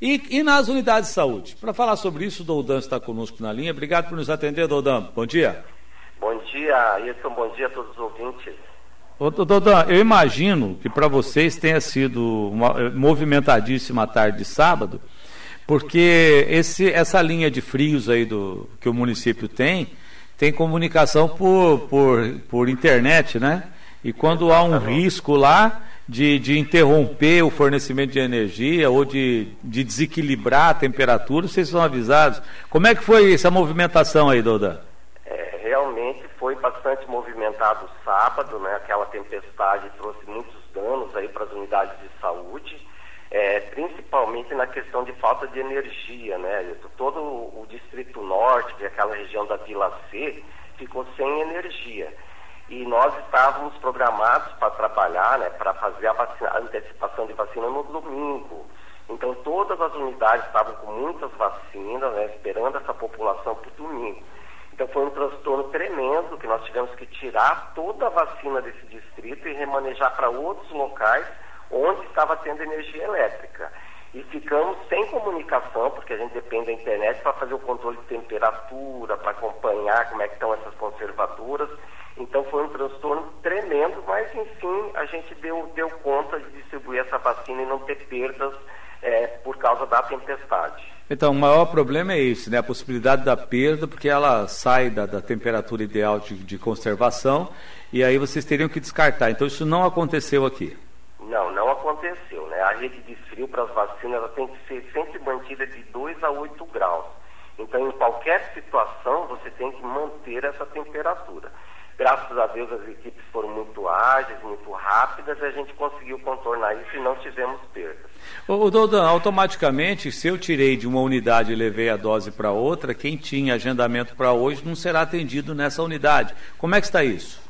E, e nas unidades de saúde? Para falar sobre isso, o Doudan está conosco na linha. Obrigado por nos atender, Doudan. Bom dia. Bom dia, Ayrton. Bom dia a todos os ouvintes. Ô, Doudan, eu imagino que para vocês tenha sido uma, eh, movimentadíssima tarde de sábado, porque esse, essa linha de frios aí do, que o município tem, tem comunicação por, por, por internet, né? E quando há um risco lá de, de interromper o fornecimento de energia ou de, de desequilibrar a temperatura, vocês são avisados. Como é que foi essa movimentação aí, Douda? É, realmente foi bastante movimentado sábado, né? Aquela tempestade trouxe muitos danos aí para as unidades de saúde. É, principalmente na questão de falta de energia, né? Todo o Distrito Norte, que aquela região da Vila C, ficou sem energia. E nós estávamos programados para trabalhar, né, para fazer a, vacina, a antecipação de vacina no domingo. Então todas as unidades estavam com muitas vacinas, né, esperando essa população para o domingo. Então foi um transtorno tremendo que nós tivemos que tirar toda a vacina desse distrito e remanejar para outros locais onde estava tendo energia elétrica. E ficamos sem comunicação, porque a gente depende da internet para fazer o controle de temperatura, para acompanhar como é que estão essas conservadoras. Então foi um transtorno tremendo, mas enfim a gente deu, deu conta de distribuir essa vacina e não ter perdas é, por causa da tempestade. Então, o maior problema é esse, né? A possibilidade da perda, porque ela sai da, da temperatura ideal de, de conservação e aí vocês teriam que descartar. Então, isso não aconteceu aqui. Aconteceu. Né? A rede de frio para as vacinas ela tem que ser sempre mantida de 2 a 8 graus. Então, em qualquer situação, você tem que manter essa temperatura. Graças a Deus as equipes foram muito ágeis, muito rápidas e a gente conseguiu contornar isso e não tivemos perdas. O Doudan, automaticamente, se eu tirei de uma unidade e levei a dose para outra, quem tinha agendamento para hoje não será atendido nessa unidade. Como é que está isso?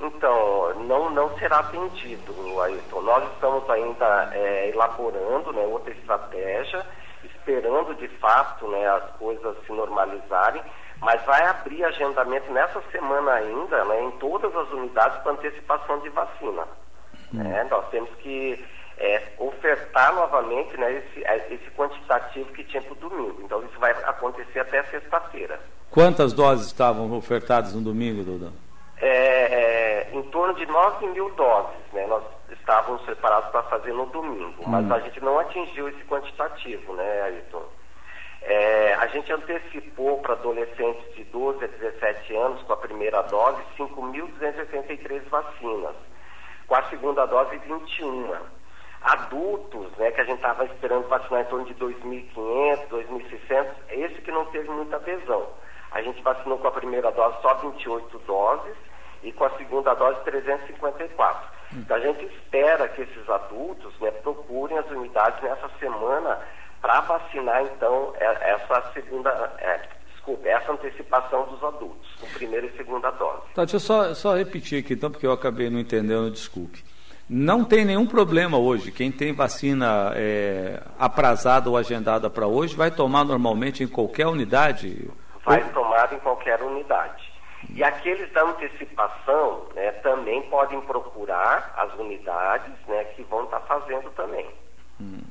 Então, não, não será atendido, Ayrton. Nós estamos ainda é, elaborando né, outra estratégia, esperando de fato né, as coisas se normalizarem mas vai abrir agendamento nessa semana ainda, né, em todas as unidades para antecipação de vacina. Hum. É, nós temos que é, ofertar novamente né, esse, é, esse quantitativo que tinha para o domingo. Então isso vai acontecer até sexta-feira. Quantas doses estavam ofertadas no domingo, Dodão? É, é, em torno de 9 mil doses, né? Nós estávamos preparados para fazer no domingo, hum. mas a gente não atingiu esse quantitativo, né, Ayrton? É, a gente antecipou para adolescentes de 12 a 17 anos com a primeira dose 5.283 vacinas, com a segunda dose 21. Adultos, né, que a gente estava esperando vacinar em torno de 2.500, 2.600, esse que não teve muita adesão. A gente vacinou com a primeira dose só 28 doses e com a segunda dose 354. Então a gente espera que esses adultos né, procurem as unidades nessa semana para vacinar, então, é, essa segunda, é, desculpe, essa antecipação dos adultos, com primeira e segunda dose. Tá, deixa eu só, só repetir aqui, então, porque eu acabei não entendendo, desculpe. Não tem nenhum problema hoje. Quem tem vacina é, aprazada ou agendada para hoje vai tomar normalmente em qualquer unidade? Vai ou... tomar em qualquer unidade. E aqueles da antecipação né, também podem procurar as unidades né, que vão estar tá fazendo também. Hum.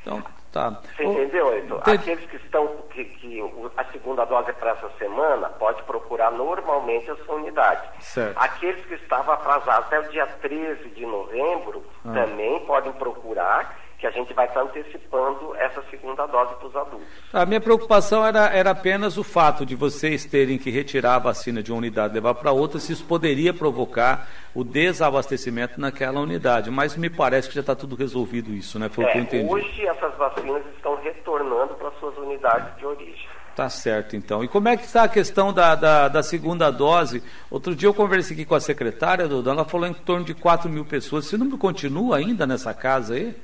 Então, tá. Você entendeu, Heitor? Aqueles que estão, que, que, a segunda dose é para essa semana, pode procurar normalmente a sua unidade. Certo. Aqueles que estavam atrasados até o dia 13 de novembro, ah. também podem procurar que a gente vai estar antecipando essa segunda dose para os adultos. A minha preocupação era, era apenas o fato de vocês terem que retirar a vacina de uma unidade e levar para outra, se isso poderia provocar o desabastecimento naquela unidade. Mas me parece que já está tudo resolvido isso, né? Foi é, o que eu entendi. Hoje essas vacinas estão retornando para suas unidades de origem. Tá certo, então. E como é que está a questão da, da, da, segunda dose? Outro dia eu conversei aqui com a secretária, Duda, ela falou em torno de 4 mil pessoas. Esse número continua ainda nessa casa aí?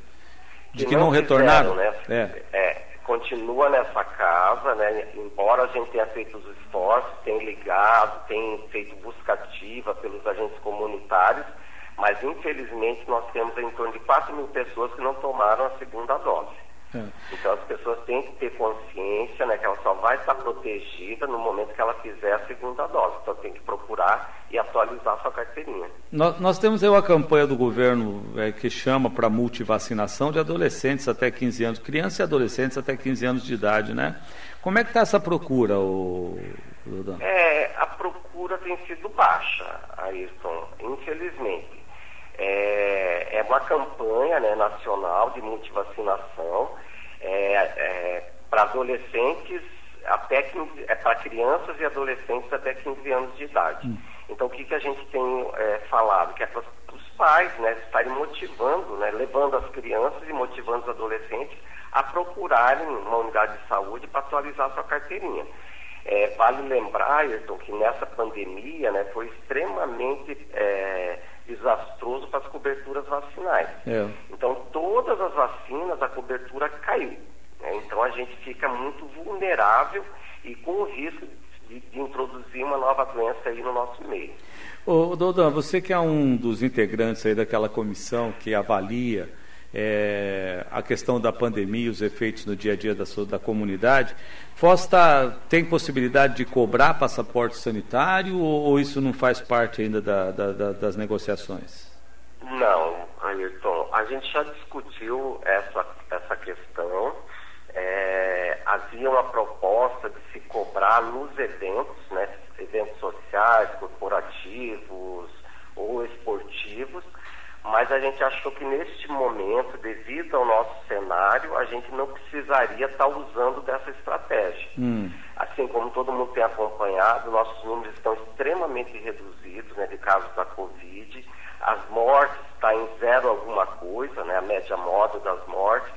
De que, que não, retornaram? Fizeram, né? é. é. continua nessa casa, né? embora a gente tenha feito os esforços, tenha ligado, tenha feito busca ativa pelos agentes comunitários, mas infelizmente nós temos em torno de 4 mil pessoas que não tomaram a segunda dose. É. Então as pessoas têm que ter consciência né, que ela só vai estar protegida no momento que ela fizer a segunda dose. Então tem que procurar e atualizar a sua carteirinha. Nós, nós temos aí uma campanha do governo é, que chama para multivacinação de adolescentes até 15 anos, crianças e adolescentes até 15 anos de idade, né? Como é que está essa procura, o, É, a procura tem sido baixa, Ayrton, infelizmente. É, é uma campanha né, nacional de multivacinação é, é, para adolescentes até 15, é para crianças e adolescentes até 15 anos de idade. Hum. Então o que, que a gente tem é, falado? Que é para os pais né, estarem motivando, né, levando as crianças e motivando os adolescentes a procurarem uma unidade de saúde para atualizar sua carteirinha. É, vale lembrar, Ayrton, que nessa pandemia né, foi extremamente é, desastroso para as coberturas vacinais. É. Então, todas as vacinas, a cobertura caiu. Né? Então, a gente fica muito vulnerável e com o risco de, de introduzir uma nova doença aí no nosso meio. Ô, Dodô, você que é um dos integrantes aí daquela comissão que avalia é, a questão da pandemia, e os efeitos no dia a dia da, da comunidade. Foz tá, tem possibilidade de cobrar passaporte sanitário ou, ou isso não faz parte ainda da, da, da, das negociações? Não, Ayrton. A gente já discutiu essa, essa questão. É, havia uma proposta de se cobrar nos eventos, né, eventos sociais, corporativos ou esportivos, mas a gente achou que neste momento, devido ao nosso cenário, a gente não precisaria estar usando dessa estratégia. Hum. Assim como todo mundo tem acompanhado, nossos números estão extremamente reduzidos né, de casos da Covid, as mortes está em zero alguma coisa, né, a média móvel das mortes,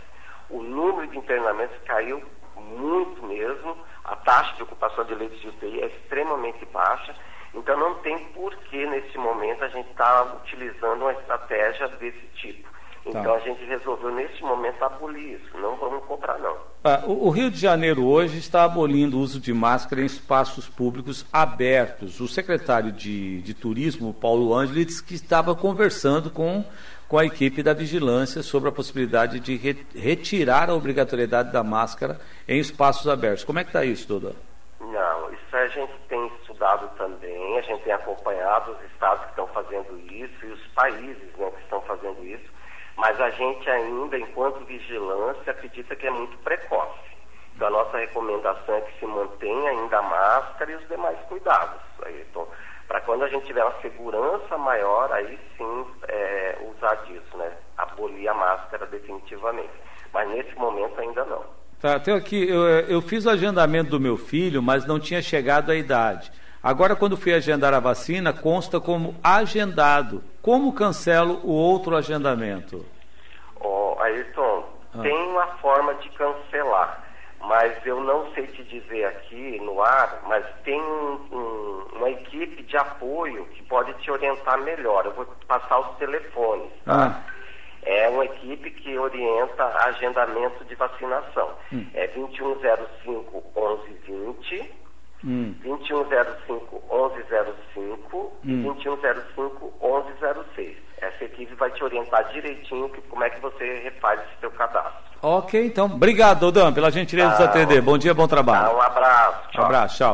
o número de internamentos caiu muito mesmo, a taxa de ocupação de leitos de UTI é extremamente baixa, então não tem porquê nesse momento a gente estar tá utilizando uma estratégia desse tipo. Tá. Então tá. a gente resolveu nesse momento abolir isso, não vamos cobrar não. Ah, o, Rio de Janeiro hoje está abolindo o uso de máscara em espaços públicos abertos. O secretário de, de Turismo, Paulo Ângelo, disse que estava conversando com, com a equipe da vigilância sobre a possibilidade de re, retirar a obrigatoriedade da máscara em espaços abertos. Como é que está isso, doutor? Não, isso a gente tem estudado também, a gente tem acompanhado os estados que estão fazendo isso e os países né, que estão fazendo isso, mas a gente ainda, enquanto vigilância, acredita que é muito precoce. Então a nossa recomendação é que se mantenha ainda a máscara e os demais cuidados. Então, para quando a gente tiver uma segurança maior, aí sim é, usar disso, né? Abolir a máscara definitivamente. Mas nesse momento ainda não. Tá, tem aqui, eu, eu fiz o agendamento do meu filho, mas não tinha chegado à idade. Agora, quando fui agendar a vacina, consta como agendado. Como cancelo o outro agendamento? Oh, Ayrton, ah. tem uma forma de cancelar, mas eu não sei te dizer aqui no ar, mas tem um, um, uma equipe de apoio que pode te orientar melhor. Eu vou passar os telefones, tá? Ah. É uma equipe que orienta agendamento de vacinação. Hum. É 2105 1120 Hum. 2105 1105 hum. e 2105 1106. Essa equipe vai te orientar direitinho que, como é que você refaz esse seu cadastro. Ok, então. Obrigado, Dodão, pela gentileza de nos atender. Bom dia, bom trabalho. Tá, um abraço. Tchau. Um abraço, tchau.